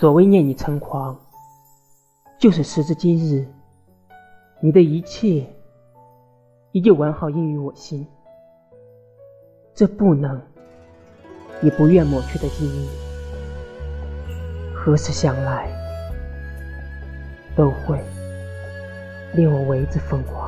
所谓念你成狂就是时至今日你的一切依旧完好应于我心。这不能也不愿抹去的记忆何时想来都会令我为之疯狂。